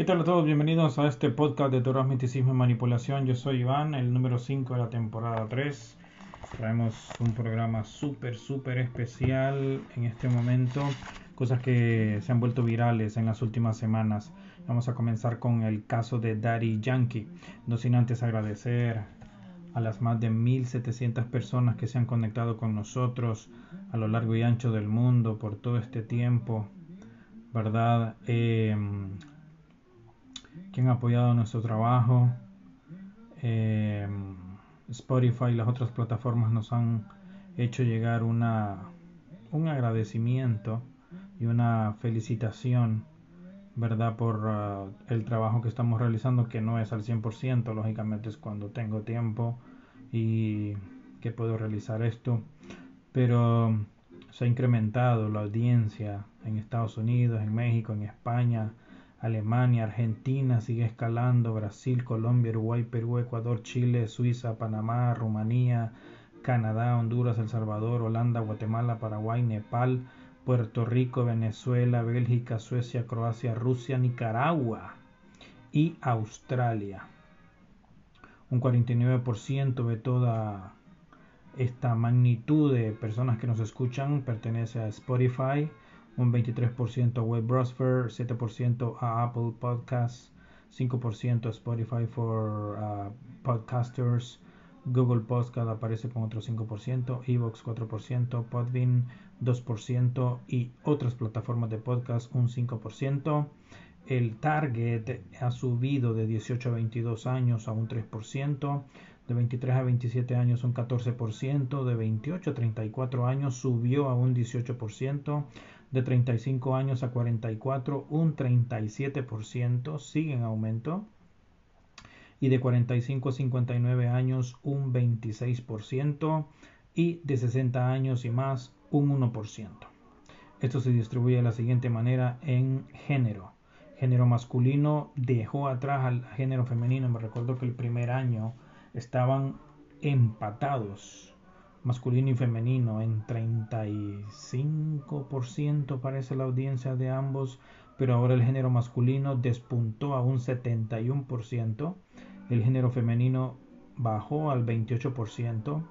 ¿Qué tal a todos? Bienvenidos a este podcast de Toros, Miticismo y Manipulación. Yo soy Iván, el número 5 de la temporada 3. Traemos un programa súper, súper especial en este momento. Cosas que se han vuelto virales en las últimas semanas. Vamos a comenzar con el caso de Daddy Yankee. No sin antes agradecer a las más de 1.700 personas que se han conectado con nosotros a lo largo y ancho del mundo por todo este tiempo. ¿Verdad? Eh, que han apoyado nuestro trabajo. Eh, Spotify y las otras plataformas nos han hecho llegar una, un agradecimiento y una felicitación, ¿verdad? Por uh, el trabajo que estamos realizando, que no es al 100%, lógicamente es cuando tengo tiempo y que puedo realizar esto, pero se ha incrementado la audiencia en Estados Unidos, en México, en España, Alemania, Argentina sigue escalando, Brasil, Colombia, Uruguay, Perú, Ecuador, Chile, Suiza, Panamá, Rumanía, Canadá, Honduras, El Salvador, Holanda, Guatemala, Paraguay, Nepal, Puerto Rico, Venezuela, Bélgica, Suecia, Croacia, Rusia, Nicaragua y Australia. Un 49% de toda esta magnitud de personas que nos escuchan pertenece a Spotify, un 23% a Web Browser, 7% a Apple Podcasts, 5% a Spotify for uh, Podcasters, Google Podcast aparece con otro 5%, Evox 4%, Podbean 2% y otras plataformas de podcast un 5%. El target ha subido de 18 a 22 años a un 3%, de 23 a 27 años un 14%, de 28 a 34 años subió a un 18%, de 35 años a 44 un 37%, sigue en aumento, y de 45 a 59 años un 26%, y de 60 años y más un 1%. Esto se distribuye de la siguiente manera en género. Género masculino dejó atrás al género femenino. Me recuerdo que el primer año estaban empatados masculino y femenino en 35% parece la audiencia de ambos, pero ahora el género masculino despuntó a un 71%, el género femenino bajó al 28%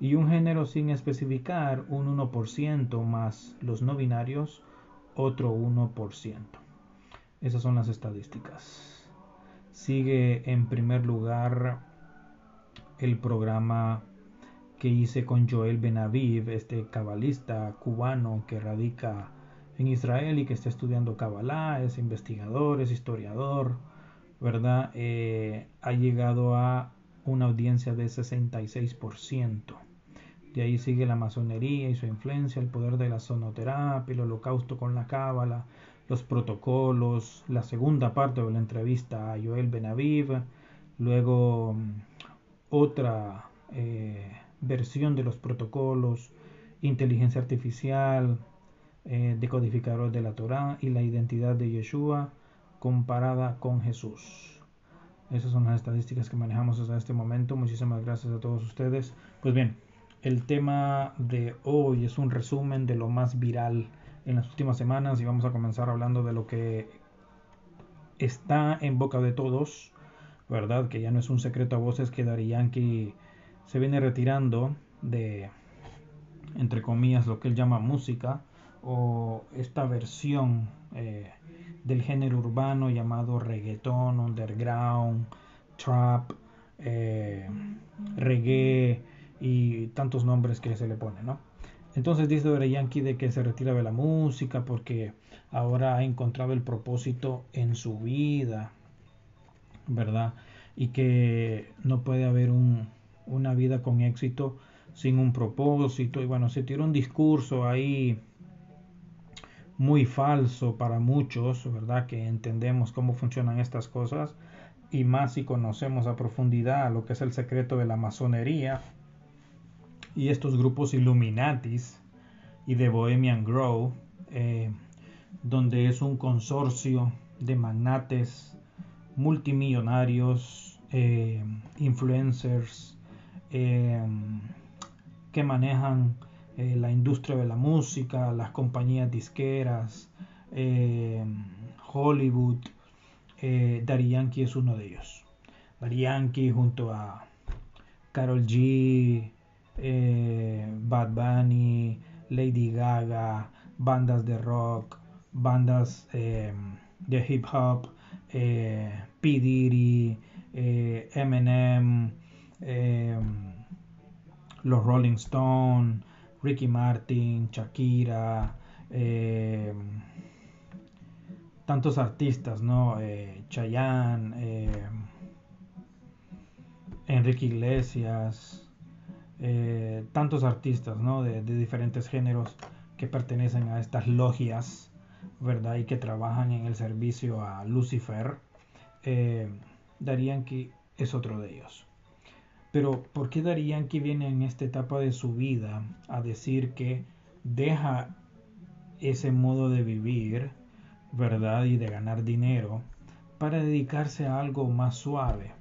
y un género sin especificar un 1% más los no binarios otro 1%. Esas son las estadísticas. Sigue en primer lugar el programa que hice con Joel Benaviv, este cabalista cubano que radica en Israel y que está estudiando Kabbalah, es investigador, es historiador, ¿verdad? Eh, ha llegado a una audiencia de 66%. De ahí sigue la masonería y su influencia, el poder de la sonoterapia, el holocausto con la cábala, los protocolos, la segunda parte de la entrevista a Joel Benaviv, luego mm, otra eh, versión de los protocolos, inteligencia artificial, eh, decodificador de la Torah y la identidad de Yeshua comparada con Jesús. Esas son las estadísticas que manejamos hasta este momento. Muchísimas gracias a todos ustedes. Pues bien, el tema de hoy es un resumen de lo más viral en las últimas semanas y vamos a comenzar hablando de lo que está en boca de todos, ¿verdad? Que ya no es un secreto a voces que Dari Yankee se viene retirando de, entre comillas, lo que él llama música o esta versión eh, del género urbano llamado reggaeton, underground, trap, eh, reggae y tantos nombres que se le pone, ¿no? Entonces dice Dore Yankee de que se retira de la música porque ahora ha encontrado el propósito en su vida, ¿verdad? Y que no puede haber un, una vida con éxito sin un propósito. Y bueno, se tiró un discurso ahí muy falso para muchos, ¿verdad? Que entendemos cómo funcionan estas cosas y más si conocemos a profundidad lo que es el secreto de la masonería y estos grupos Illuminatis y de Bohemian Grove, eh, donde es un consorcio de magnates multimillonarios, eh, influencers, Em, que manejan eh, la industria de la música, las compañías disqueras, em, Hollywood, eh, Daddy Yankee es uno de ellos. Daddy Yankee junto a Carol G, eh, Bad Bunny, Lady Gaga, bandas de rock, bandas eh, de hip hop, P. Diddy, eh, Eminem, los Rolling Stones, Ricky Martin, Shakira, tantos artistas, ¿no? Chayanne, Enrique Iglesias, tantos artistas, ¿no? de diferentes géneros que pertenecen a estas logias, ¿verdad? Y que trabajan en el servicio a Lucifer, eh, que es otro de ellos. Pero ¿por qué que viene en esta etapa de su vida a decir que deja ese modo de vivir, ¿verdad? Y de ganar dinero para dedicarse a algo más suave?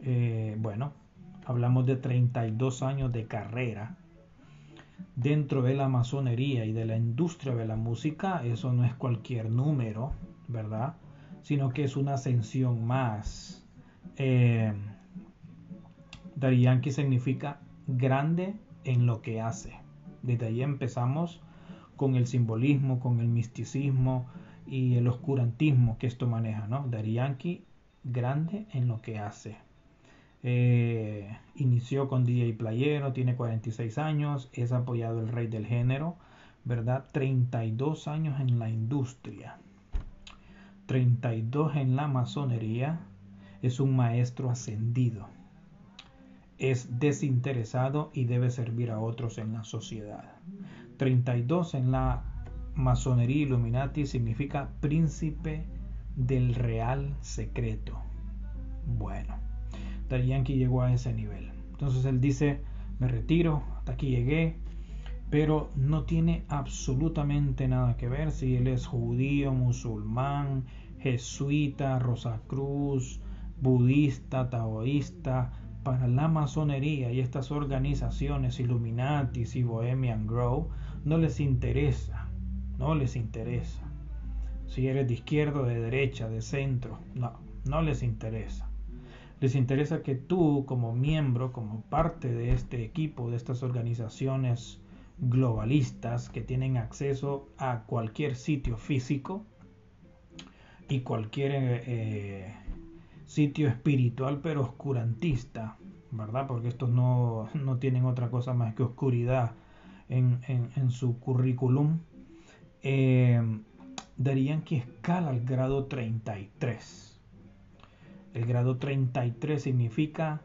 Eh, bueno, hablamos de 32 años de carrera dentro de la masonería y de la industria de la música, eso no es cualquier número, ¿verdad? Sino que es una ascensión más. Eh, Yankee significa grande en lo que hace. Desde ahí empezamos con el simbolismo, con el misticismo y el oscurantismo que esto maneja, ¿no? Yankee, grande en lo que hace. Eh, inició con DJ Playero, tiene 46 años, es apoyado el rey del género, ¿verdad? 32 años en la industria, 32 en la masonería, es un maestro ascendido, es desinteresado y debe servir a otros en la sociedad. 32 en la masonería Illuminati significa príncipe del real secreto. Bueno. Yankee llegó a ese nivel. Entonces él dice, me retiro, hasta aquí llegué, pero no tiene absolutamente nada que ver si él es judío, musulmán, jesuita, rosacruz, budista, taoísta, para la masonería y estas organizaciones Illuminatis y Bohemian Grow no les interesa, no les interesa. Si eres de izquierda, de derecha, de centro, no, no les interesa. Les interesa que tú como miembro, como parte de este equipo, de estas organizaciones globalistas que tienen acceso a cualquier sitio físico y cualquier eh, sitio espiritual pero oscurantista, ¿verdad? Porque estos no, tienen otra cosa más que oscuridad en, su currículum. Eh, darían que escala al grado 33 el grado 33 significa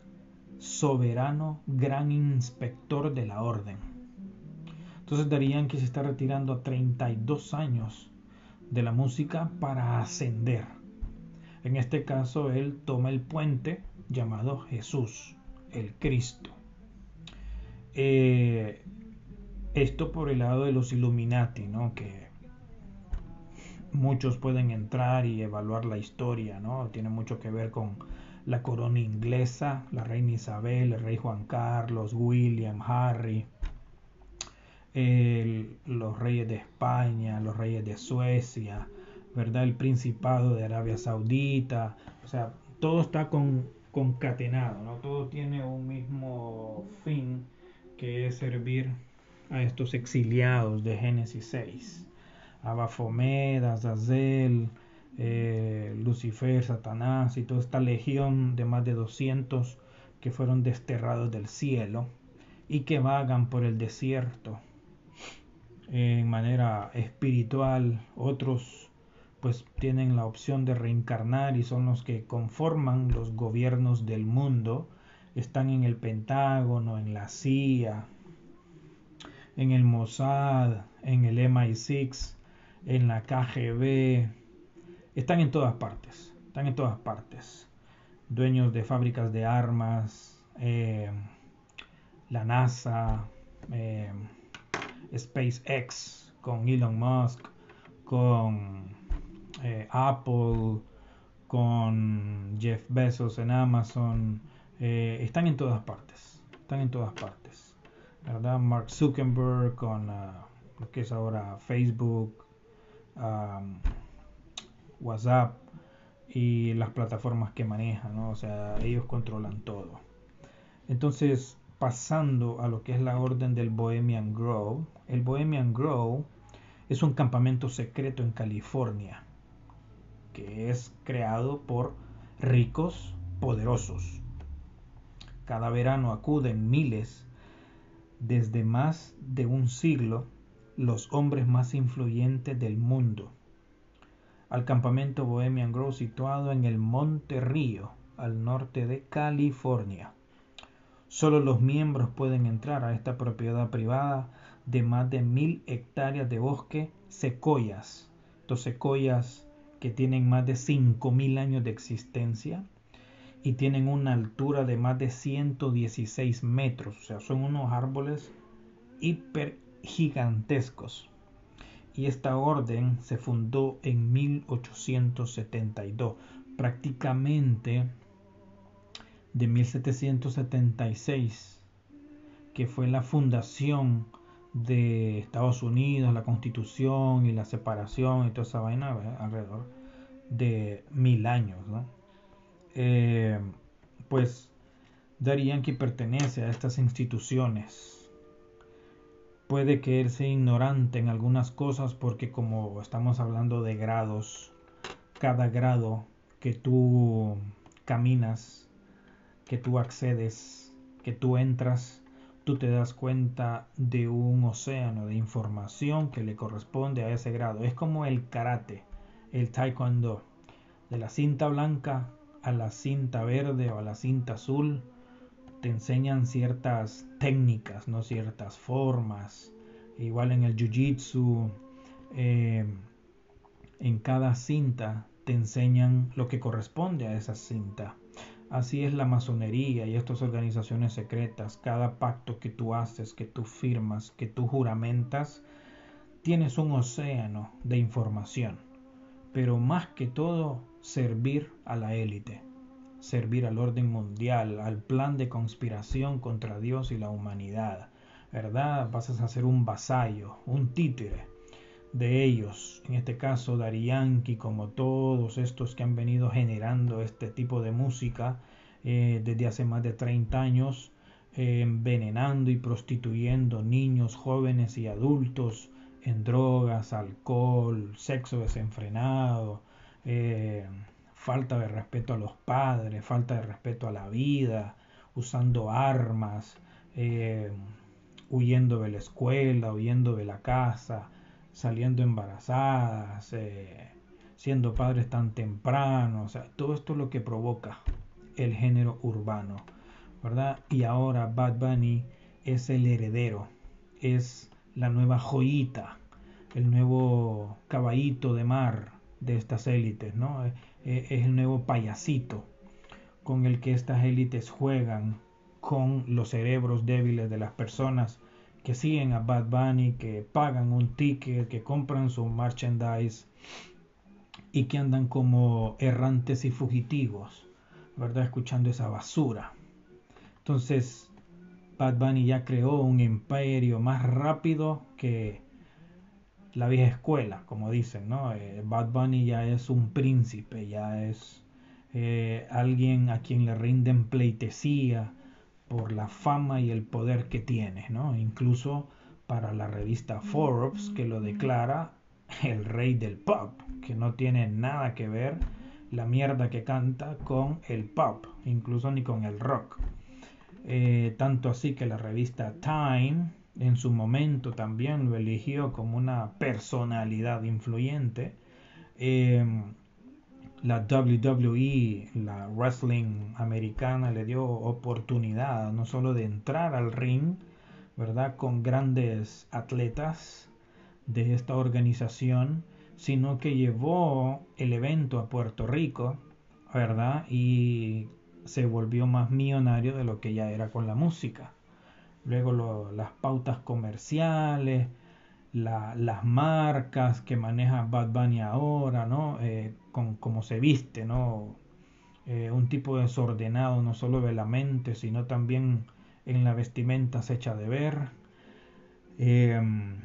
soberano gran inspector de la orden. Entonces darían que se está retirando a 32 años de la música para ascender. En este caso, él toma el puente llamado Jesús, el Cristo. Eh, esto por el lado de los Illuminati, ¿no? Que muchos pueden entrar y evaluar la historia, ¿no? Tiene mucho que ver con la corona inglesa, la reina Isabel, el rey Juan Carlos, William, Harry, los reyes de España, los reyes de Suecia, ¿verdad? El principado de Arabia Saudita, o sea, todo está con, concatenado, ¿no? Todo tiene un mismo fin que es servir a estos exiliados de Génesis 6. Abafomed, Azazel, eh, Lucifer, Satanás y toda esta legión de más de 200 que fueron desterrados del cielo y que vagan por el desierto en manera espiritual. Otros pues tienen la opción de reencarnar y son los que conforman los gobiernos del mundo. Están en el Pentágono, en la CIA, en el Mossad, en el MI6 en la KGB, están en todas partes, están en todas partes. Dueños de fábricas de armas, eh, la NASA, eh, SpaceX con Elon Musk, con eh, Apple, con Jeff Bezos en Amazon, están en todas partes, están en todas partes. ¿verdad? Mark Zuckerberg con ah, lo que es ahora Facebook, WhatsApp, y las plataformas que manejan, ¿no? o sea, ellos controlan todo. Entonces, pasando a lo que es la orden del Bohemian Grove, el Bohemian Grove es un campamento secreto en California que es creado por ricos poderosos. Cada verano acuden miles, desde más de un siglo, los hombres más influyentes del mundo al campamento Bohemian Grove situado en el Monte Río, al norte de California. Solo los miembros pueden entrar a esta propiedad privada de más de mil hectáreas de bosque secoyas. Estos secoyas que tienen más de cinco mil años de existencia y tienen una altura de más de 116 metros. O sea, son unos árboles hiper gigantescos y esta orden se fundó en 1872, prácticamente de 1776, que fue la fundación de Estados Unidos, la constitución y la separación y toda esa vaina alrededor de mil años. Eh, pues darían que pertenece a estas instituciones puede que él sea ignorante en algunas cosas porque como estamos hablando de grados, cada grado que tú caminas, que tú accedes, que tú entras, tú te das cuenta de un océano de información que le corresponde a ese grado. Es como el karate, el taekwondo, de la cinta blanca a la cinta verde o a la cinta azul te enseñan ciertas técnicas, no ciertas formas. Igual en el jiu-jitsu, eh, en cada cinta te enseñan lo que corresponde a esa cinta. Así es la masonería y estas organizaciones secretas. Cada pacto que tú haces, que tú firmas, que tú juramentas, tienes un océano de información. Pero más que todo, servir a la élite servir al orden mundial, al plan de conspiración contra Dios y la humanidad. ¿Verdad? Vas a ser un vasallo, un títere de ellos, en este caso Yankee, como todos estos que han venido generando este tipo de música eh, desde hace más de 30 años, eh, envenenando y prostituyendo niños, jóvenes y adultos en drogas, alcohol, sexo desenfrenado, eh, falta de respeto a los padres, falta de respeto a la vida, usando armas, eh, huyendo de la escuela, huyendo de la casa, saliendo embarazadas, eh, siendo padres tan temprano, o sea, todo esto es lo que provoca el género urbano, ¿verdad? Y ahora Bad Bunny es el heredero, es la nueva joyita, el nuevo caballito de mar de estas élites, ¿no? Eh, es el nuevo payasito con el que estas élites juegan con los cerebros débiles de las personas que siguen a Bad Bunny, que pagan un ticket, que compran su merchandise y que andan como errantes y fugitivos, ¿verdad? Escuchando esa basura. Entonces, Bad Bunny ya creó un imperio más rápido que la vieja escuela, como dicen, ¿no? Eh, Bad Bunny ya es un príncipe, ya es eh, alguien a quien le rinden pleitesía por la fama y el poder que tiene, ¿no? Incluso para la revista Forbes, que lo declara el rey del pop, que no tiene nada que ver la mierda que canta con el pop, incluso ni con el rock. Eh, tanto así que la revista Time en su momento también lo eligió como una personalidad influyente. Em, la WWE, la wrestling americana, le dio oportunidad no solo de entrar al ring, ¿verdad? Con grandes atletas de esta organización, sino que llevó el evento a Puerto Rico, ¿verdad? Y se volvió más millonario de lo que ya era con la música luego las pautas comerciales, las marcas que maneja Bad Bunny ahora, ¿no? Eh, con cómo se viste, ¿no? Eh, un tipo desordenado no solo de la mente, sino también en la vestimenta se echa de ver. Em,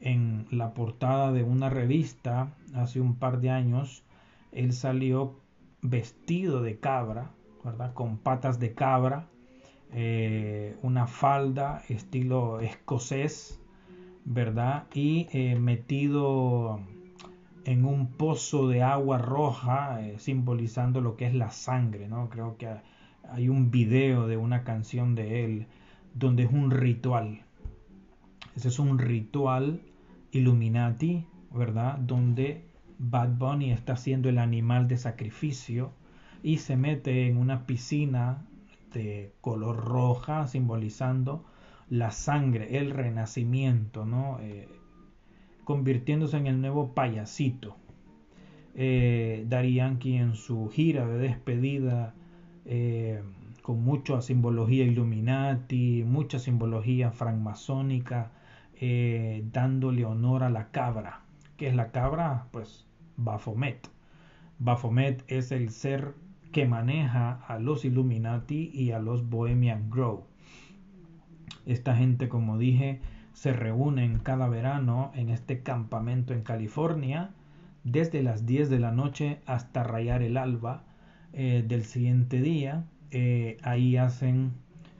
en la portada de una revista hace un par de años él salió vestido de cabra, ¿verdad? Con patas de cabra, eh, una falda estilo escocés, ¿verdad? Y eh, metido en un pozo de agua roja, eh, simbolizando lo que es la sangre, ¿no? Creo que hay un video de una canción de él donde es un ritual. Ese es un ritual Illuminati, ¿verdad? Donde Bad Bunny está haciendo el animal de sacrificio y se mete en una piscina de color roja, simbolizando la sangre, el renacimiento, ¿no? Eh, convirtiéndose en el nuevo payasito. Eh, Yankee en su gira de despedida, eh, con mucha simbología Illuminati, mucha simbología francmasónica, eh, dándole honor a la cabra. ¿Qué es la cabra? Pues Baphomet. Baphomet es el ser que maneja a los Illuminati y a los Bohemian Grove. Esta gente, como dije, se reúnen cada verano en este campamento en California desde las 10 de la noche hasta rayar el alba eh, del siguiente día. Eh, ahí hacen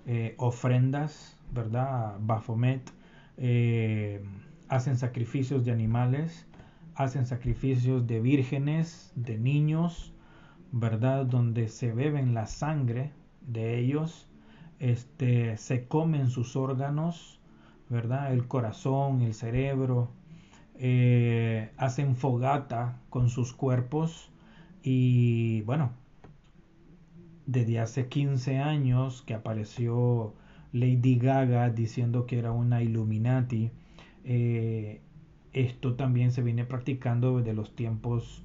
eh, ofrendas, ¿verdad? Baphomet. hacen sacrificios de animales, hacen sacrificios de vírgenes, de niños, ¿verdad? Donde se beben la sangre de ellos, este, se comen sus órganos, ¿verdad? El corazón, el cerebro, eh, hacen fogata con sus cuerpos y bueno, desde hace 15 años que apareció Lady Gaga diciendo que era una Illuminati, eh, esto también se viene practicando desde los tiempos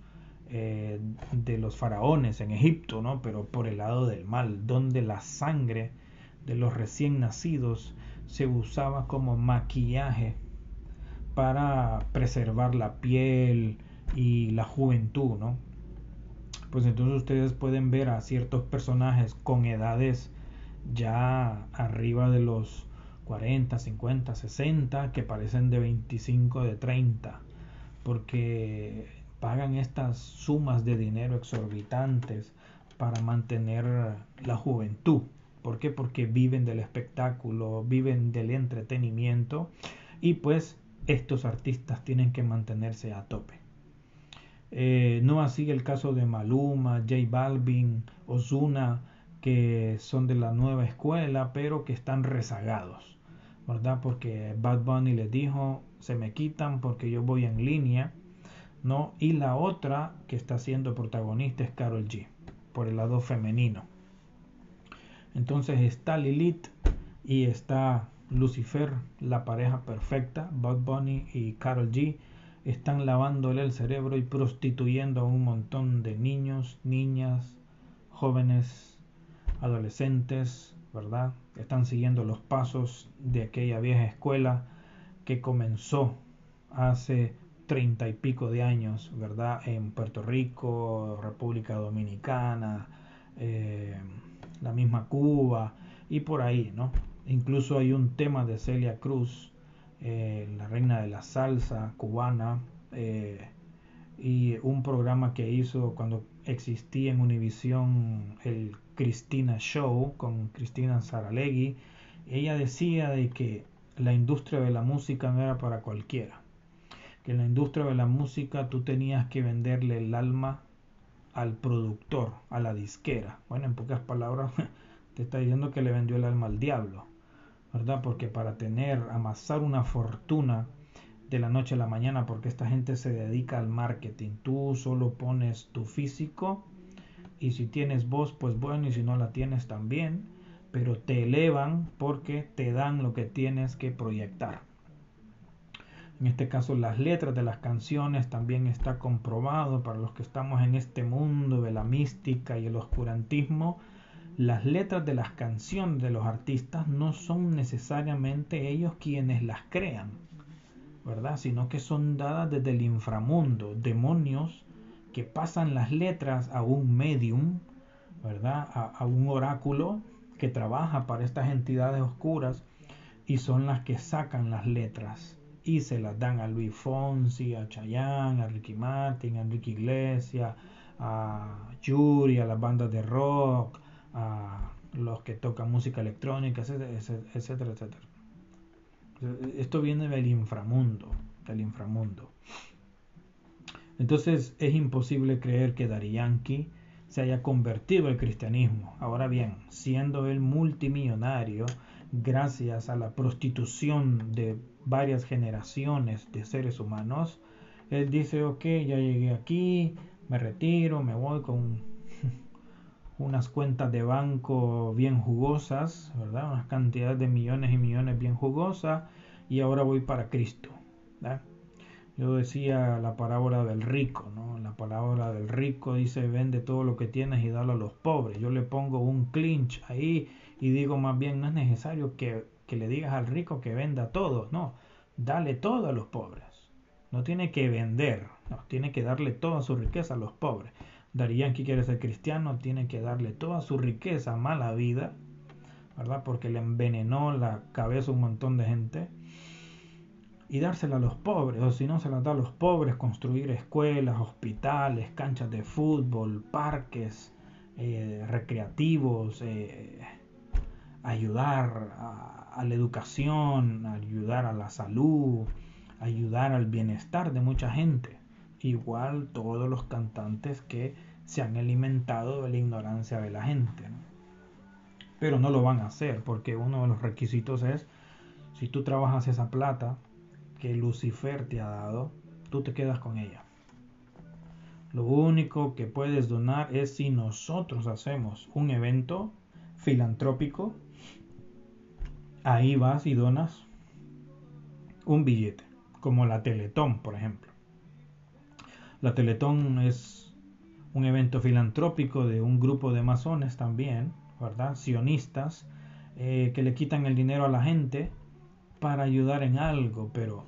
eh, de los faraones en Egipto, ¿no? Pero por el lado del mal, donde la sangre de los recién nacidos se usaba como maquillaje para preservar la piel y la juventud, ¿no? Pues entonces ustedes pueden ver a ciertos personajes con edades ya arriba de los 40, 50, 60 que parecen de 25, de 30, porque pagan estas sumas de dinero exorbitantes para mantener la juventud. ¿Por qué? Porque viven del espectáculo, viven del entretenimiento y pues estos artistas tienen que mantenerse a tope. Eh, no así el caso de Maluma, J Balvin, Ozuna, que son de la nueva escuela, pero que están rezagados, ¿verdad? Porque Bad Bunny les dijo, se me quitan porque yo voy en línea ¿no? Y la otra que está siendo protagonista es Carol G, por el lado femenino. Entonces está Lilith y está Lucifer, la pareja perfecta, Bud Bunny y Carol G. Están lavándole el cerebro y prostituyendo a un montón de niños, niñas, jóvenes, adolescentes, ¿verdad? Están siguiendo los pasos de aquella vieja escuela que comenzó hace treinta y pico de años, ¿verdad? En Puerto Rico, República Dominicana, eh, la misma Cuba y por ahí, ¿no? Incluso hay un tema de Celia Cruz, eh, la reina de la salsa cubana, eh, y un programa que hizo cuando existía en Univisión el Cristina Show con Cristina Saralegui. Ella decía de que la industria de la música no era para cualquiera que en la industria de la música tú tenías que venderle el alma al productor, a la disquera. Bueno, en pocas palabras, te está diciendo que le vendió el alma al diablo, ¿verdad? Porque para tener, amasar una fortuna de la noche a la mañana, porque esta gente se dedica al marketing, tú solo pones tu físico y si tienes voz, pues bueno, y si no la tienes también, pero te elevan porque te dan lo que tienes que proyectar. En este caso las letras de las canciones también está comprobado para los que estamos en este mundo de la mística y el oscurantismo. Las letras de las canciones de los artistas no son necesariamente ellos quienes las crean, ¿verdad? Sino que son dadas desde el inframundo, demonios que pasan las letras a un medium, ¿verdad? A, a un oráculo que trabaja para estas entidades oscuras y son las que sacan las letras y se las dan a Luis Fonsi, a Chayanne, a Ricky Martin, a Enrique Iglesias, a Yuri, a las bandas de rock, a los que tocan música electrónica, etcétera, etcétera. Esto viene del inframundo, del inframundo. Entonces es imposible creer que Dari Yankee se haya convertido al cristianismo. Ahora bien, siendo él multimillonario, gracias a la prostitución de varias generaciones de seres humanos, él dice, ok, ya llegué aquí, me retiro, me voy con unas cuentas de banco bien jugosas, ¿verdad? Unas cantidades de millones y millones bien jugosas, y ahora voy para Cristo. Yo decía la parábola del rico, ¿no? La parábola del rico dice, vende todo lo que tienes y dalo a los pobres. Yo le pongo un clinch ahí y digo más bien, no es necesario que, que le digas al rico que venda todo, no, dale todo a los pobres. No tiene que vender, no, tiene que darle toda su riqueza a los pobres. Darían que quiere ser cristiano, tiene que darle toda su riqueza, mala vida, ¿verdad? Porque le envenenó la cabeza a un montón de gente y dársela a los pobres, o si no se la da a los pobres, construir escuelas, hospitales, canchas de fútbol, parques eh, recreativos, eh, ayudar a, a, la educación, ayudar a la salud, ayudar al bienestar de mucha gente. Igual todos los cantantes que se han alimentado de la ignorancia de la gente. Pero no lo van a hacer porque uno de los requisitos es, si tú trabajas esa plata, que Lucifer te ha dado, tú te quedas con ella. Lo único que puedes donar es si nosotros hacemos un evento filantrópico, ahí vas y donas un billete, como la Teletón, por ejemplo. La Teletón es un evento filantrópico de un grupo de masones también, ¿verdad? Sionistas, eh, que le quitan el dinero a la gente para ayudar en algo, pero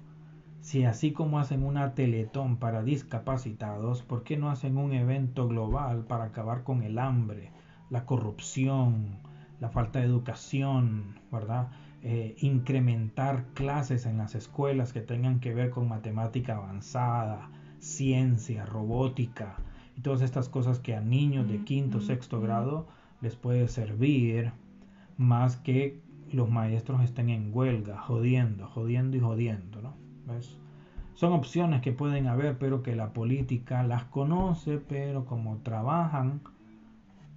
si así como hacen una teletón para discapacitados, ¿por qué no hacen un evento global para acabar con el hambre, la corrupción, la falta de educación, ¿verdad? Eh, incrementar clases en las escuelas que tengan que ver con matemática avanzada, ciencia, robótica y todas estas cosas que a niños de quinto, sexto grado les puede servir más que los maestros estén en huelga, jodiendo, jodiendo y jodiendo, ¿no? Son opciones que pueden haber, pero que la política las conoce, pero como trabajan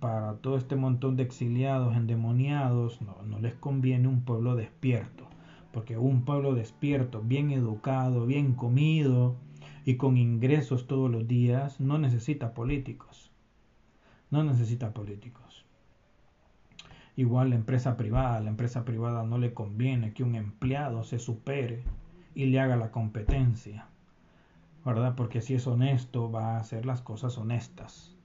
para todo este montón de exiliados, endemoniados, no, les conviene un pueblo despierto, porque un pueblo despierto, bien educado, bien comido y con ingresos todos los días, no necesita políticos. No necesita políticos. Igual la empresa privada, la empresa privada no le conviene que un empleado se supere y le haga la competencia, ¿verdad? Porque si es honesto va a hacer las cosas honestas.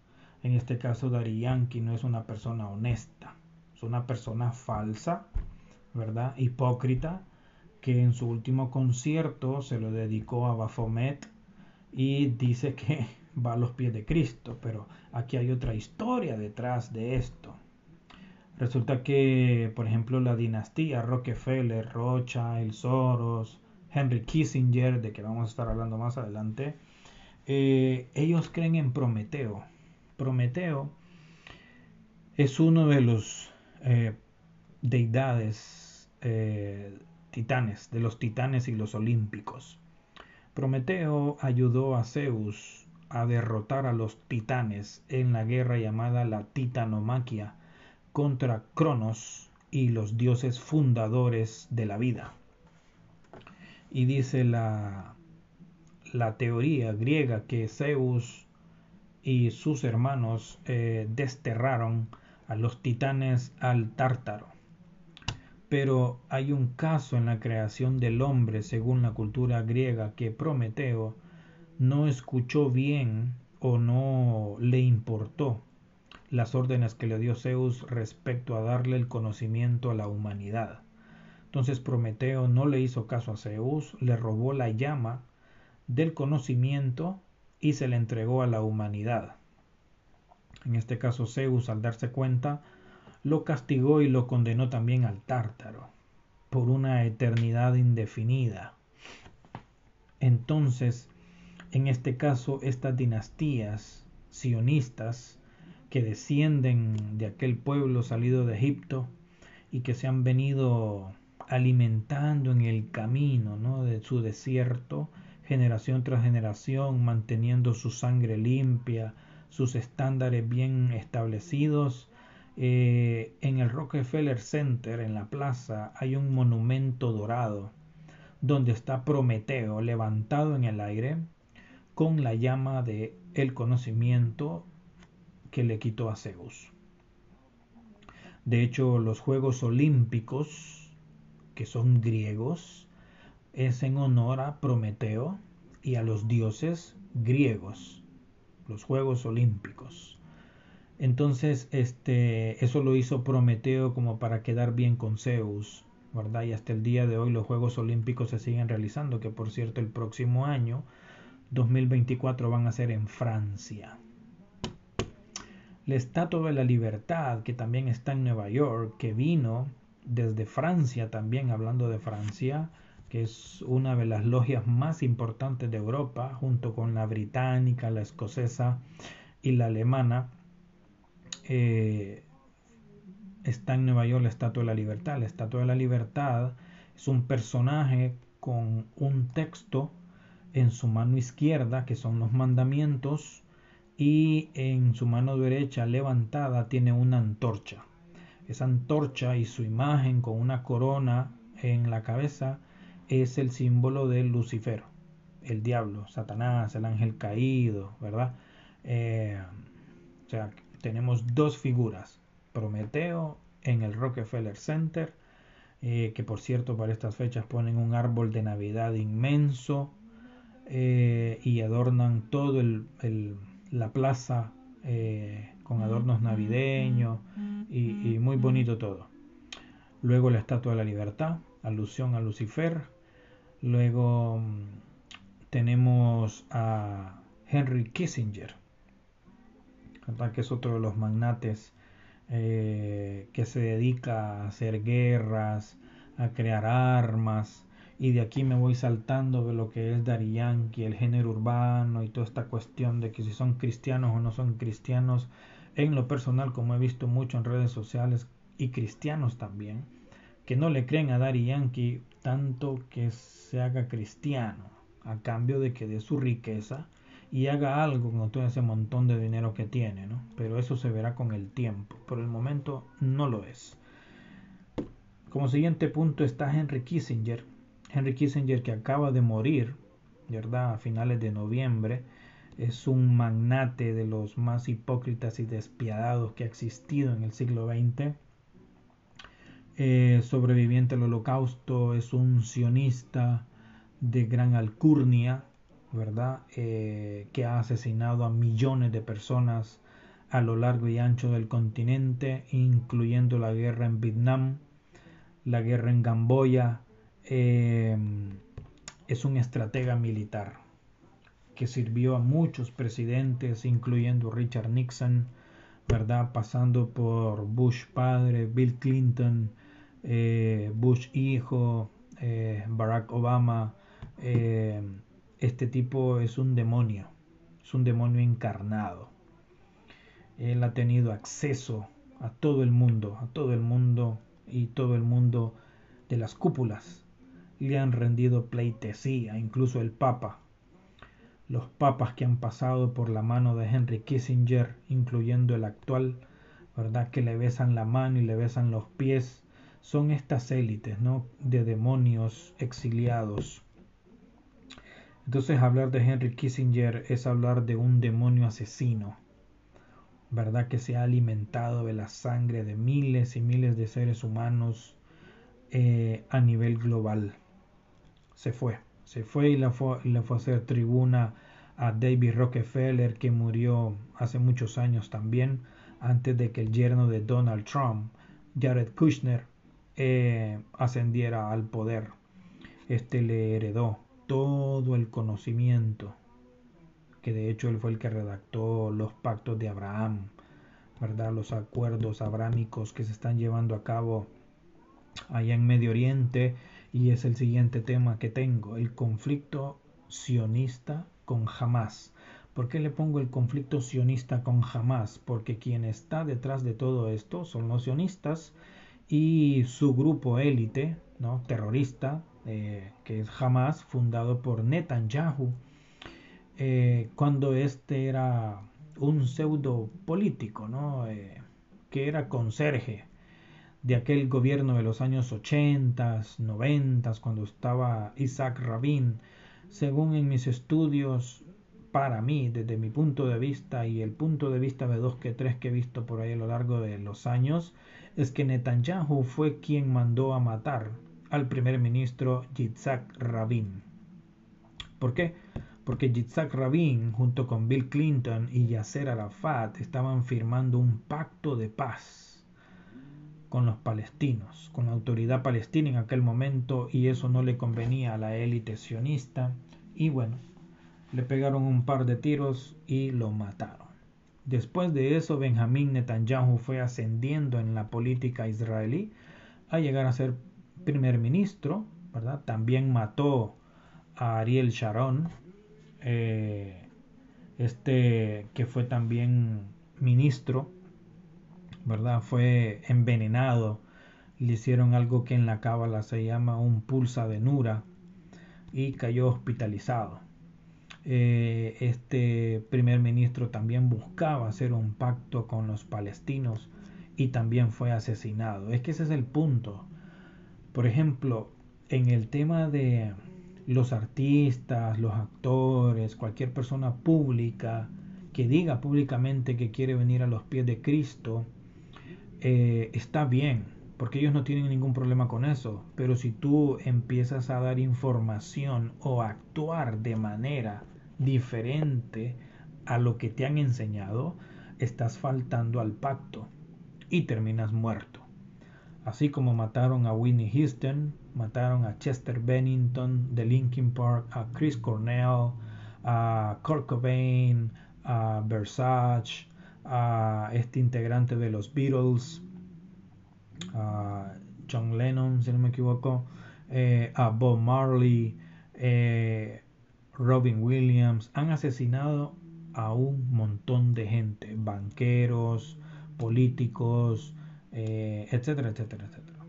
En este caso Dari Yankee no es una persona honesta, es una persona falsa, ¿verdad? Hipócrita, que en su último concierto se lo dedicó a Baphomet y dice que va a los pies de Cristo, pero aquí hay otra historia detrás de esto. Resulta que, por ejemplo, la dinastía Rockefeller, Rothschild, Soros, Henry Kissinger, de que vamos a estar hablando más adelante, eh, ellos creen en Prometeo. Prometeo es uno de los eh, deidades eh, titanes, de los titanes y los olímpicos. Prometeo ayudó a Zeus a derrotar a los titanes en la guerra llamada la Titanomaquia contra Cronos y los dioses fundadores de la vida. Y dice la, la teoría griega que Zeus y sus hermanos eh, desterraron a los titanes al tártaro. Pero hay un caso en la creación del hombre según la cultura griega que Prometeo no escuchó bien o no le importó las órdenes que le dio Zeus respecto a darle el conocimiento a la humanidad. Entonces Prometeo no le hizo caso a Zeus, le robó la llama del conocimiento y se le entregó a la humanidad. En este caso Zeus, al darse cuenta, lo castigó y lo condenó también al tártaro por una eternidad indefinida. Entonces, en este caso, estas dinastías sionistas que descienden de aquel pueblo salido de Egipto y que se han venido alimentando en el camino ¿no? de su desierto, generación tras generación, manteniendo su sangre limpia, sus estándares bien establecidos. Eh, en el Rockefeller Center, en la plaza, hay un monumento dorado donde está Prometeo levantado en el aire con la llama de el conocimiento que le quitó a Zeus. De hecho, los Juegos Olímpicos, que son griegos, es en honor a Prometeo y a los dioses griegos, los Juegos Olímpicos. Entonces, este, eso lo hizo Prometeo como para quedar bien con Zeus, ¿verdad? Y hasta el día de hoy los Juegos Olímpicos se siguen realizando, que por cierto el próximo año, 2024, van a ser en Francia. La Estatua de la Libertad, que también está en Nueva York, que vino desde Francia también, hablando de Francia, que es una de las logias más importantes de Europa, junto con la británica, la escocesa y la alemana. Eh, está en Nueva York la Estatua de la Libertad. La Estatua de la Libertad es un personaje con un texto en su mano izquierda, que son los mandamientos, y en su mano derecha levantada tiene una antorcha. Esa antorcha y su imagen con una corona en la cabeza es el símbolo de Lucifer, el diablo, Satanás, el ángel caído, ¿verdad? Eh, o sea, tenemos dos figuras, Prometeo en el Rockefeller Center, eh, que por cierto para estas fechas ponen un árbol de Navidad inmenso eh, y adornan todo el la plaza eh, con adornos navideños y, muy bonito todo. Luego la Estatua de la Libertad, alusión a Lucifer. Luego mm, tenemos a Henry Kissinger, que es otro de los magnates eh, que se dedica a hacer guerras, a crear armas, y de aquí me voy saltando de lo que es Dari Yankee, el género urbano y toda esta cuestión de que si son cristianos o no son cristianos. En lo personal, como he visto mucho en redes sociales y cristianos también, que no le creen a Dari Yankee tanto que se haga cristiano a cambio de que dé su riqueza y haga algo con todo ese montón de dinero que tiene, ¿no? Pero eso se verá con el tiempo. Por el momento no lo es. Como siguiente punto está Henry Kissinger, Henry Kissinger, que acaba de morir, ¿verdad? A finales de noviembre, es un magnate de los más hipócritas y despiadados que ha existido en el siglo XX. Eh, sobreviviente al holocausto, es un sionista de gran alcurnia, ¿verdad? Eh, que ha asesinado a millones de personas a lo largo y ancho del continente, incluyendo la guerra en Vietnam, la guerra en Camboya, eh, es un estratega militar que sirvió a muchos presidentes, incluyendo Richard Nixon, ¿verdad? Pasando por Bush padre, Bill Clinton, eh, Bush hijo, eh, Barack Obama. este tipo es un demonio, es un demonio encarnado. Él ha tenido acceso a todo el mundo, a todo el mundo y todo el mundo de las cúpulas le han rendido pleitesía, incluso el Papa. Los papas que han pasado por la mano de Henry Kissinger, incluyendo el actual, ¿verdad? Que le besan la mano y le besan los pies, son estas élites, ¿no? De demonios exiliados. Entonces hablar de Henry Kissinger es hablar de un demonio asesino, ¿verdad? Que se ha alimentado de la sangre de miles y miles de seres humanos eh, a nivel global se fue. Se fue y le fue, a hacer tribuna a David Rockefeller, que murió hace muchos años también, antes de que el yerno de Donald Trump, Jared Kushner, eh, ascendiera al poder. Este le heredó todo el conocimiento, que de hecho él fue el que redactó los pactos de Abraham, ¿verdad? Los acuerdos abrámicos que se están llevando a cabo allá en Medio Oriente y es el siguiente tema que tengo, el conflicto sionista con Hamas. ¿Por qué le pongo el conflicto sionista con Hamas? Porque quien está detrás de todo esto son los sionistas y su grupo élite, ¿no? terrorista, eh, que es Hamas, fundado por Netanyahu, eh, cuando este era un pseudo político, ¿no? Eh, que era conserje de aquel gobierno de los años 80, 90, cuando estaba Isaac Rabin. Según en mis estudios, para mí, desde mi punto de vista y el punto de vista de dos que tres que he visto por ahí a lo largo de los años, es que Netanyahu fue quien mandó a matar al primer ministro Yitzhak Rabin. ¿Por qué? Porque Yitzhak Rabin, junto con Bill Clinton y Yasser Arafat, estaban firmando un pacto de paz con los palestinos, con la autoridad palestina en aquel momento, y eso no le convenía a la élite sionista. Y bueno, le pegaron un par de tiros y lo mataron. Después de eso, Benjamín Netanyahu fue ascendiendo en la política israelí a llegar a ser primer ministro, ¿verdad? También mató a Ariel Sharon, eh, este que fue también ministro, ¿verdad? Fue envenenado, le hicieron algo que en la cábala se llama un pulsa de Nura y cayó hospitalizado. Eh, este primer ministro también buscaba hacer un pacto con los palestinos y también fue asesinado. Es que ese es el punto. Por ejemplo, en el tema de los artistas, los actores, cualquier persona pública que diga públicamente que quiere venir a los pies de Cristo, eh, está bien, porque ellos no tienen ningún problema con eso. Pero si tú empiezas a dar información o actuar de manera diferente a lo que te han enseñado, estás faltando al pacto y terminas muerto. Así como mataron a Winnie Houston, mataron a Chester Bennington de Linkin Park, a Chris Cornell, a Kurt Cobain, a Versace, a este integrante de los Beatles, a John Lennon, si no me equivoco, eh, a Bob Marley, eh, Robin Williams, han asesinado a un montón de gente, banqueros, políticos, eh, etcétera, etcétera, etcétera.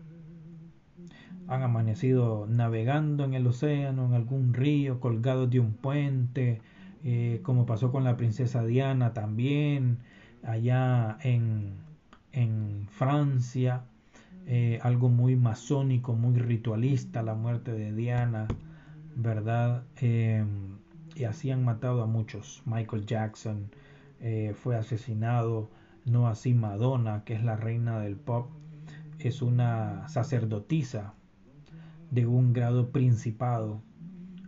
Han amanecido navegando en el océano, en algún río, colgados de un puente, eh, como pasó con la princesa Diana también, allá en, en Francia, eh, algo muy masónico, muy ritualista, la muerte de Diana ¿verdad? Em, y así han matado a muchos. Michael Jackson eh, fue asesinado, no así Madonna, que es la reina del pop, es una sacerdotisa de un grado principado,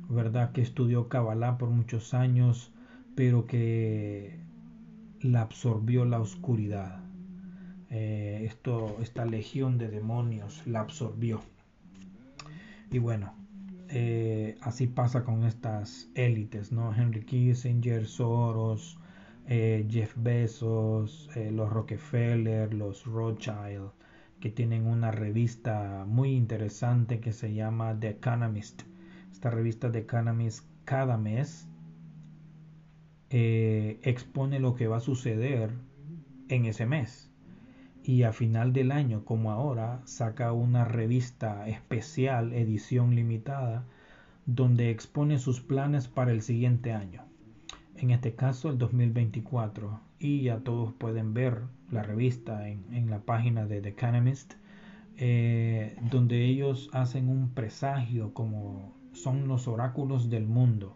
¿verdad? Que estudió Kabbalah por muchos años, pero que la absorbió la oscuridad. Eh, esto, esta legión de demonios la absorbió. Y bueno, eh, así pasa con estas élites, ¿no? Henry Kissinger, Soros, eh, Jeff Bezos, eh, los Rockefeller, los Rothschild, que tienen una revista muy interesante que se llama The Economist. Esta revista The Economist cada mes expone lo que va a suceder en ese mes y a final del año, como ahora, saca una revista especial, edición limitada, donde expone sus planes para el siguiente año. En este caso, el 2024. Y ya todos pueden ver la revista en, la página de The Economist, eh, donde ellos hacen un presagio como son los oráculos del mundo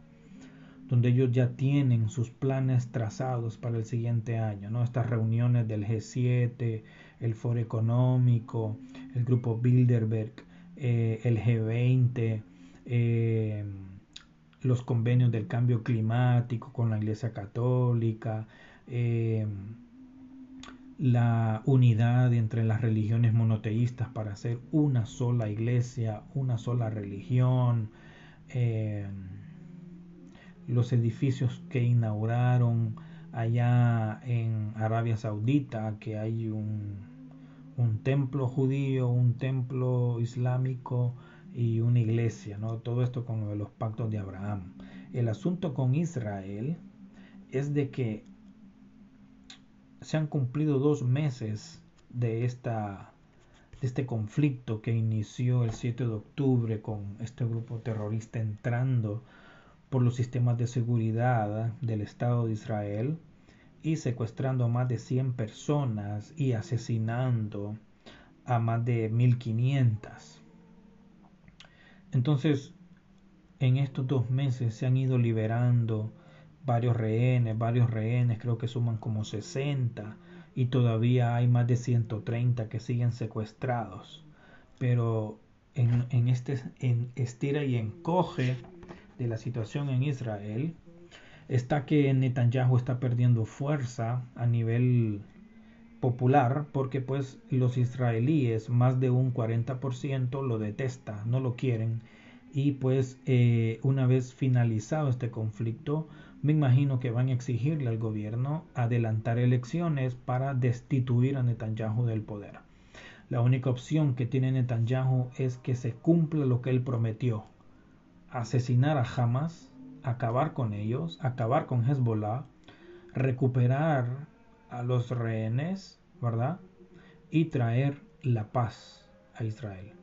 donde ellos ya tienen sus planes trazados para el siguiente año, ¿no? Estas reuniones del G7, el Foro Económico, el Grupo Bilderberg, eh, el G20, eh, los convenios del cambio climático con la Iglesia Católica, eh, la unidad entre las religiones monoteístas para hacer una sola iglesia, una sola religión, los edificios que inauguraron allá en Arabia Saudita, que hay un, un templo judío, un templo islámico y una iglesia, ¿no? Todo esto con lo de los pactos de Abraham. El asunto con Israel es de que se han cumplido dos meses de, esta, de este conflicto que inició el 7 de octubre con este grupo terrorista entrando por los sistemas de seguridad del Estado de Israel y secuestrando a más de 100 personas y asesinando a más de 1500. Entonces, en estos dos meses se han ido liberando varios rehenes, varios rehenes, creo que suman como 60 y todavía hay más de 130 que siguen secuestrados. Pero en, en este en estira y encoge de la situación en Israel está que Netanyahu está perdiendo fuerza a nivel popular porque pues los israelíes más de un 40% lo detesta, no lo quieren y pues eh, una vez finalizado este conflicto me imagino que van a exigirle al gobierno adelantar elecciones para destituir a Netanyahu del poder. La única opción que tiene Netanyahu es que se cumpla lo que él prometió, asesinar a Hamas, acabar con ellos, acabar con Hezbollah, recuperar a los rehenes, ¿verdad? Y traer la paz a Israel.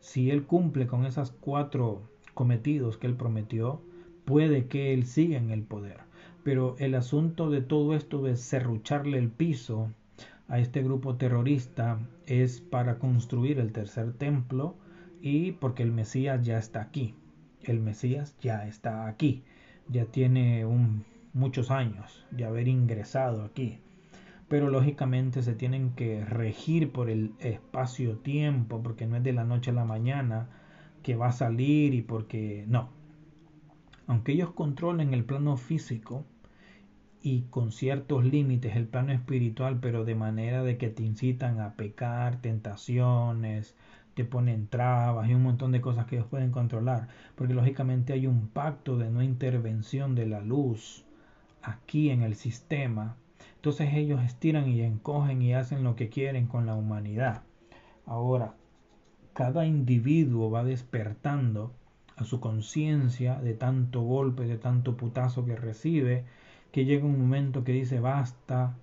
Si él cumple con esas cuatro cometidos que él prometió, puede que él siga en el poder. Pero el asunto de todo esto de serrucharle el piso a este grupo terrorista es para construir el tercer templo y porque el Mesías ya está aquí. El Mesías ya está aquí. Ya tiene muchos años de haber ingresado aquí pero lógicamente se tienen que regir por el espacio-tiempo, porque no es de la noche a la mañana que va a salir y porque no. Aunque ellos controlen el plano físico y con ciertos límites el plano espiritual, pero de manera de que te incitan a pecar, tentaciones, te ponen trabas y un montón de cosas que ellos pueden controlar, porque lógicamente hay un pacto de no intervención de la luz aquí en el sistema entonces ellos estiran y encogen y hacen lo que quieren con la humanidad. Ahora, cada individuo va despertando a su conciencia de tanto golpe, de tanto putazo que recibe, que llega un momento que dice basta,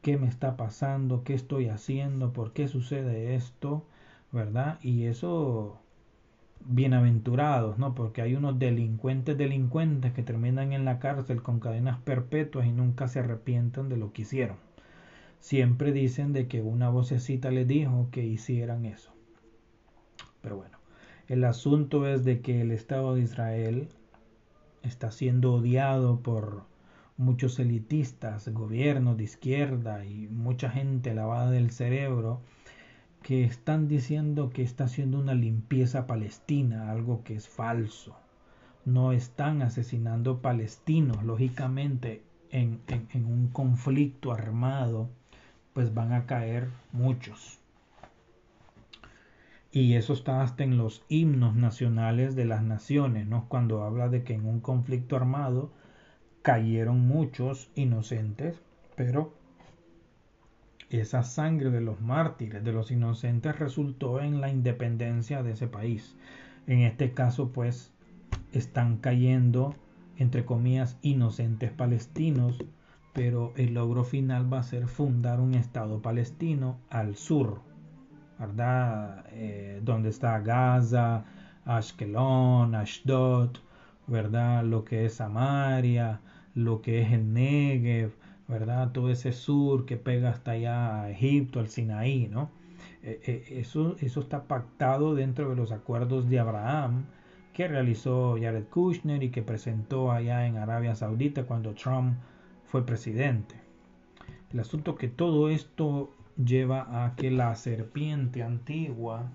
¿qué me está pasando? ¿Qué estoy haciendo? ¿Por qué sucede esto? ¿Verdad? Y eso bienaventurados, ¿no? Porque hay unos delincuentes delincuentes que terminan en la cárcel con cadenas perpetuas y nunca se arrepienten de lo que hicieron. Siempre dicen de que una vocecita les dijo que hicieran eso. Pero bueno, el asunto es de que el Estado de Israel está siendo odiado por muchos elitistas, gobiernos de izquierda y mucha gente lavada del cerebro que están diciendo que está haciendo una limpieza palestina, algo que es falso. No están asesinando palestinos, lógicamente en, en, un conflicto armado, pues van a caer muchos. Y eso está hasta en los himnos nacionales de las naciones, ¿no? Cuando habla de que en un conflicto armado cayeron muchos inocentes, pero esa sangre de los mártires, de los inocentes, resultó en la independencia de ese país. En este caso, pues, están cayendo, entre comillas, inocentes palestinos, pero el logro final va a ser fundar un Estado palestino al sur, ¿verdad? Eh, donde está Gaza, Ashkelon, Ashdod, ¿verdad? Lo que es Samaria, lo que es el Negev, ¿verdad? Todo ese sur que pega hasta allá a Egipto, al Sinaí, ¿no? Eh, eh, eso, eso está pactado dentro de los acuerdos de Abraham que realizó Jared Kushner y que presentó allá en Arabia Saudita cuando Trump fue presidente. El asunto es que todo esto lleva a que la serpiente antigua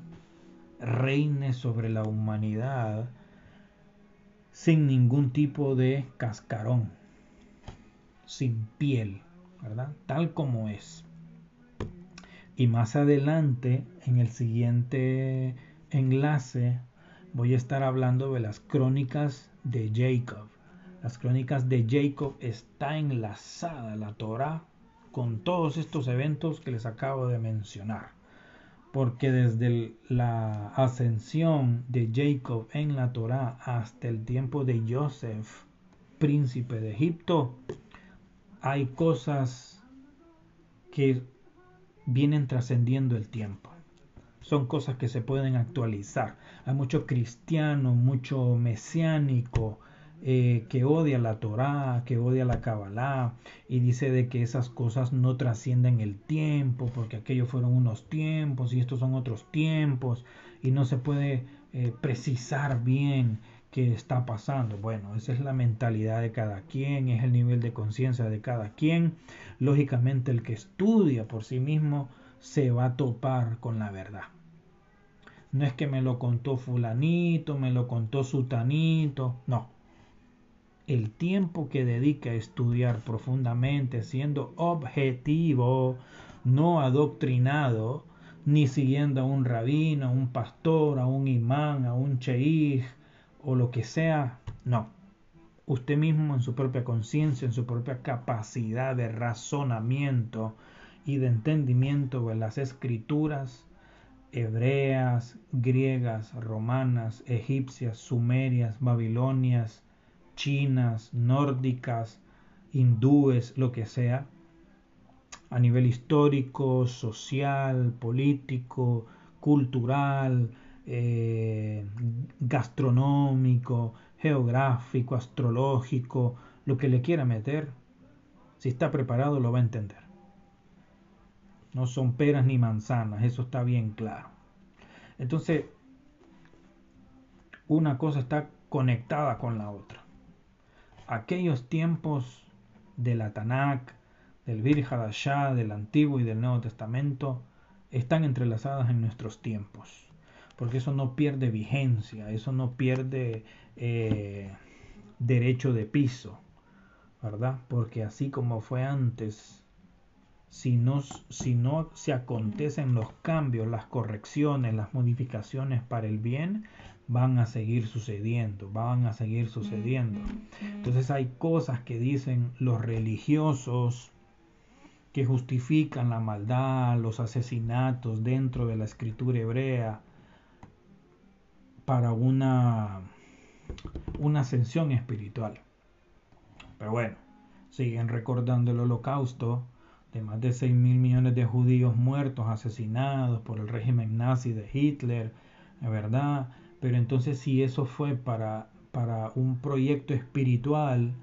reine sobre la humanidad sin ningún tipo de cascarón sin piel, ¿verdad? Tal como es. Y más adelante, en el siguiente enlace, voy a estar hablando de las crónicas de Jacob. Las crónicas de Jacob está enlazada la Torah con todos estos eventos que les acabo de mencionar. Porque desde la ascensión de Jacob en la Torah hasta el tiempo de Joseph, príncipe de Egipto, hay cosas que vienen trascendiendo el tiempo. Son cosas que se pueden actualizar. Hay mucho cristiano, mucho mesiánico, eh, que odia la Torá, que odia la Kabbalah y dice de que esas cosas no trascienden el tiempo porque aquellos fueron unos tiempos y estos son otros tiempos y no se puede eh, precisar bien qué está pasando. Bueno, esa es la mentalidad de cada quien, es el nivel de conciencia de cada quien. Lógicamente el que estudia por sí mismo se va a topar con la verdad. No es que me lo contó fulanito, me lo contó sutanito, no el tiempo que dedica a estudiar profundamente, siendo objetivo, no adoctrinado, ni siguiendo a un rabino, a un pastor, a un imán, a un cheij o lo que sea, no. Usted mismo en su propia conciencia, en su propia capacidad de razonamiento y de entendimiento de las escrituras hebreas, griegas, romanas, egipcias, sumerias, babilonias, chinas, nórdicas, hindúes, lo que sea, a nivel histórico, social, político, cultural, eh, gastronómico, geográfico, astrológico, lo que le quiera meter, si está preparado lo va a entender. No son peras ni manzanas, eso está bien claro. Entonces, una cosa está conectada con la otra aquellos tiempos de la Tanakh, del Vir Hadashah, del Antiguo y del Nuevo Testamento, están entrelazadas en nuestros tiempos. Porque eso no pierde vigencia, eso no pierde eh, derecho de piso, ¿verdad? Porque así como fue antes, si no, si no se acontecen los cambios, las correcciones, las modificaciones para el bien, van a seguir sucediendo, van a seguir sucediendo. Entonces hay cosas que dicen los religiosos que justifican la maldad, los asesinatos dentro de la escritura hebrea para una, una ascensión espiritual. Pero bueno, siguen recordando el holocausto de más de 6 mil millones de judíos muertos, asesinados por el régimen nazi de Hitler, ¿verdad? Pero entonces si eso fue para, para un proyecto espiritual,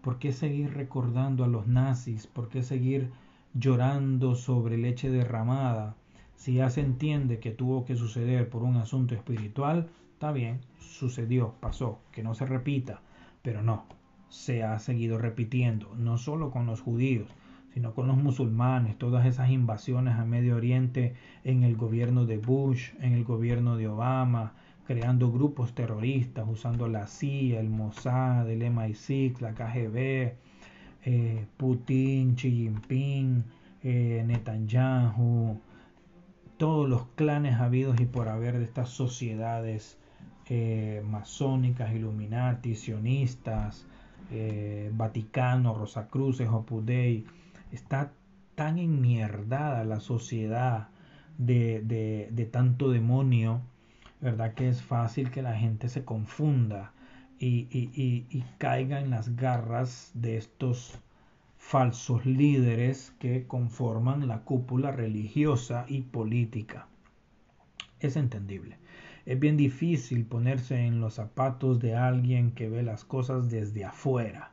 ¿por qué seguir recordando a los nazis? ¿Por qué seguir llorando sobre leche derramada? Si ya se entiende que tuvo que suceder por un asunto espiritual, está bien, sucedió, pasó, que no se repita, pero no, se ha seguido repitiendo, no solo con los judíos, sino con los musulmanes, todas esas invasiones a Medio Oriente en el gobierno de Bush, en el gobierno de Obama, creando grupos terroristas, usando la CIA, el Mossad, el MI6, la KGB, eh, Putin, Xi Jinping, eh, Netanyahu, todos los clanes habidos y por haber de estas sociedades eh, masónicas, Illuminati, sionistas, Vaticano, Rosacruces, Opus Dei, está tan enmierdada la sociedad de, de tanto demonio ¿verdad? Que es fácil que la gente se confunda y, y, caiga en las garras de estos falsos líderes que conforman la cúpula religiosa y política. Es entendible. Es bien difícil ponerse en los zapatos de alguien que ve las cosas desde afuera,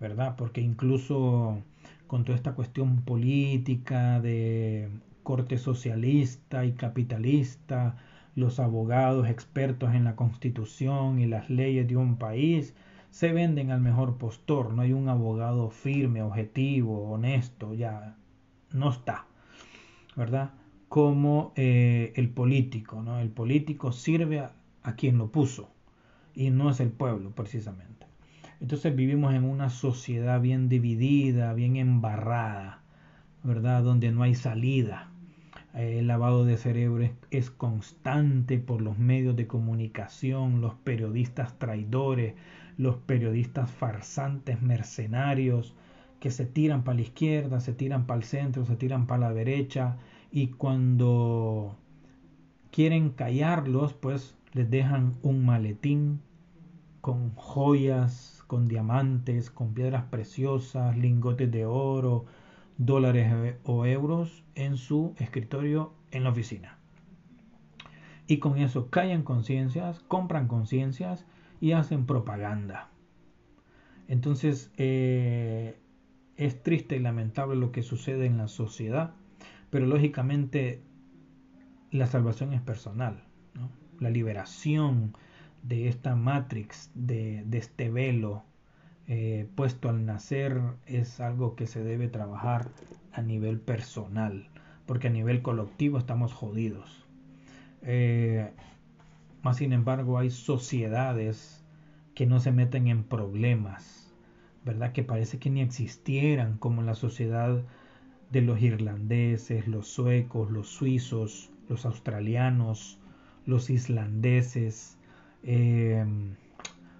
¿verdad? Porque incluso con toda esta cuestión política de corte socialista y capitalista, los abogados expertos en la constitución y las leyes de un país se venden al mejor postor, no hay un abogado firme, objetivo, honesto, ya no está, ¿verdad? Como eh, el político, ¿no? El político sirve a, a quien lo puso y no es el pueblo precisamente. Entonces vivimos en una sociedad bien dividida, bien embarrada, ¿verdad? Donde no hay salida el lavado de cerebro es, constante por los medios de comunicación, los periodistas traidores, los periodistas farsantes, mercenarios, que se tiran para la izquierda, se tiran para el centro, se tiran para la derecha y cuando quieren callarlos, pues les dejan un maletín con joyas, con diamantes, con piedras preciosas, lingotes de oro, dólares o euros en su escritorio en la oficina. Y con eso callan conciencias, compran conciencias y hacen propaganda. Entonces eh, es triste y lamentable lo que sucede en la sociedad, pero lógicamente la salvación es personal. La liberación de esta matrix, de, este velo eh, puesto al nacer, es algo que se debe trabajar a nivel personal, porque a nivel colectivo estamos jodidos. Eh, más sin embargo, hay sociedades que no se meten en problemas, ¿verdad? Que parece que ni existieran, como la sociedad de los irlandeses, los suecos, los suizos, los australianos, los islandeses, em,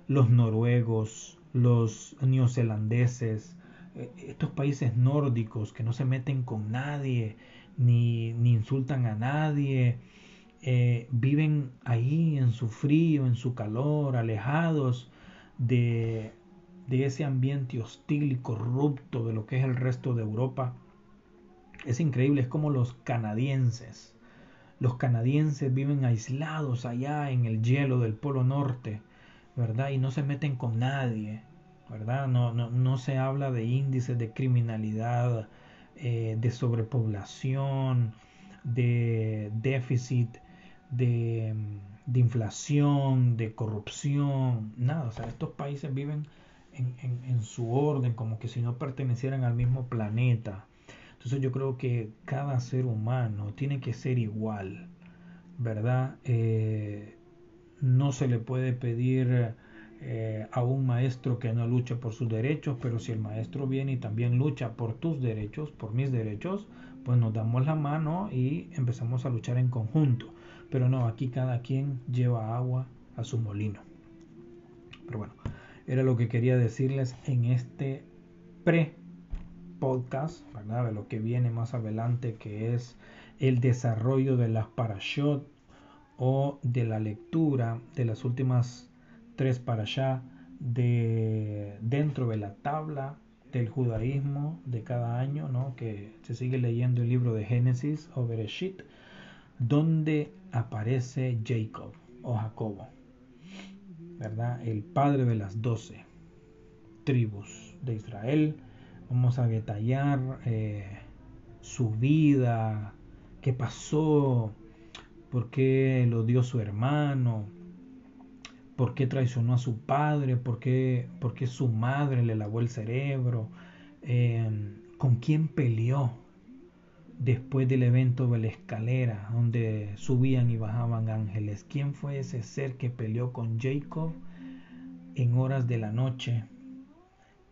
los noruegos, los neozelandeses, eh, estos países nórdicos que no se meten con nadie, ni, ni insultan a nadie, eh, viven ahí en su frío, en su calor, alejados de, de ese ambiente hostil y corrupto de lo que es el resto de Europa. Es increíble, es como los canadienses. Los canadienses viven aislados allá en el hielo del Polo Norte, ¿verdad? Y no se meten con nadie, ¿verdad? No, no, no se habla de índices de criminalidad, eh, de sobrepoblación, de déficit, de, de, inflación, de corrupción, nada. O sea, estos países viven en, en, en su orden, como que si no pertenecieran al mismo planeta. Entonces yo creo que cada ser humano tiene que ser igual, ¿verdad? Eh, no se le puede pedir eh, a un maestro que no luche por sus derechos, pero si el maestro viene y también lucha por tus derechos, por mis derechos, pues nos damos la mano y empezamos a luchar en conjunto. Pero no, aquí cada quien lleva agua a su molino. Pero bueno, era lo que quería decirles en este pre podcast, ¿verdad? De lo que viene más adelante, que es el desarrollo de las parashot o de la lectura de las últimas tres parashá de dentro de la tabla del judaísmo de cada año, ¿no? Que se sigue leyendo el libro de Génesis o Bereshit, donde aparece Jacob o Jacobo, ¿verdad? El padre de las doce tribus de Israel Vamos a detallar eh, su vida, qué pasó, por qué lo dio su hermano, por qué traicionó a su padre, por qué, por qué su madre le lavó el cerebro, em, con quién peleó después del evento de la escalera donde subían y bajaban ángeles. ¿Quién fue ese ser que peleó con Jacob en horas de la noche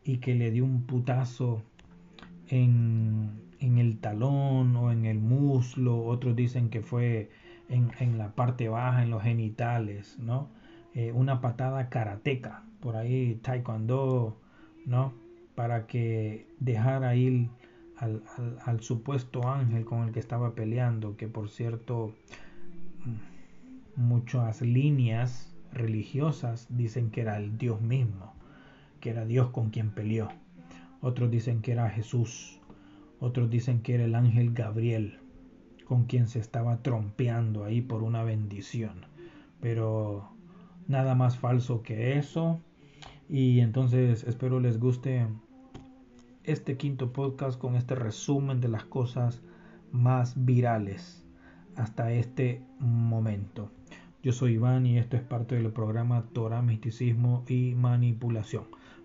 y que le dio un putazo en, el talón o en el muslo, otros dicen que fue en, la parte baja, en los genitales, ¿no? Eh, una patada karateca, por ahí taekwondo, ¿no? Para que dejara ir al, al, supuesto ángel con el que estaba peleando, que por cierto muchas líneas religiosas dicen que era el Dios mismo que era Dios con quien peleó. Otros dicen que era Jesús. Otros dicen que era el ángel Gabriel con quien se estaba trompeando ahí por una bendición. Pero nada más falso que eso. Y entonces espero les guste este quinto podcast con este resumen de las cosas más virales hasta este momento. Yo soy Iván y esto es parte del programa Torah, Misticismo y Manipulación.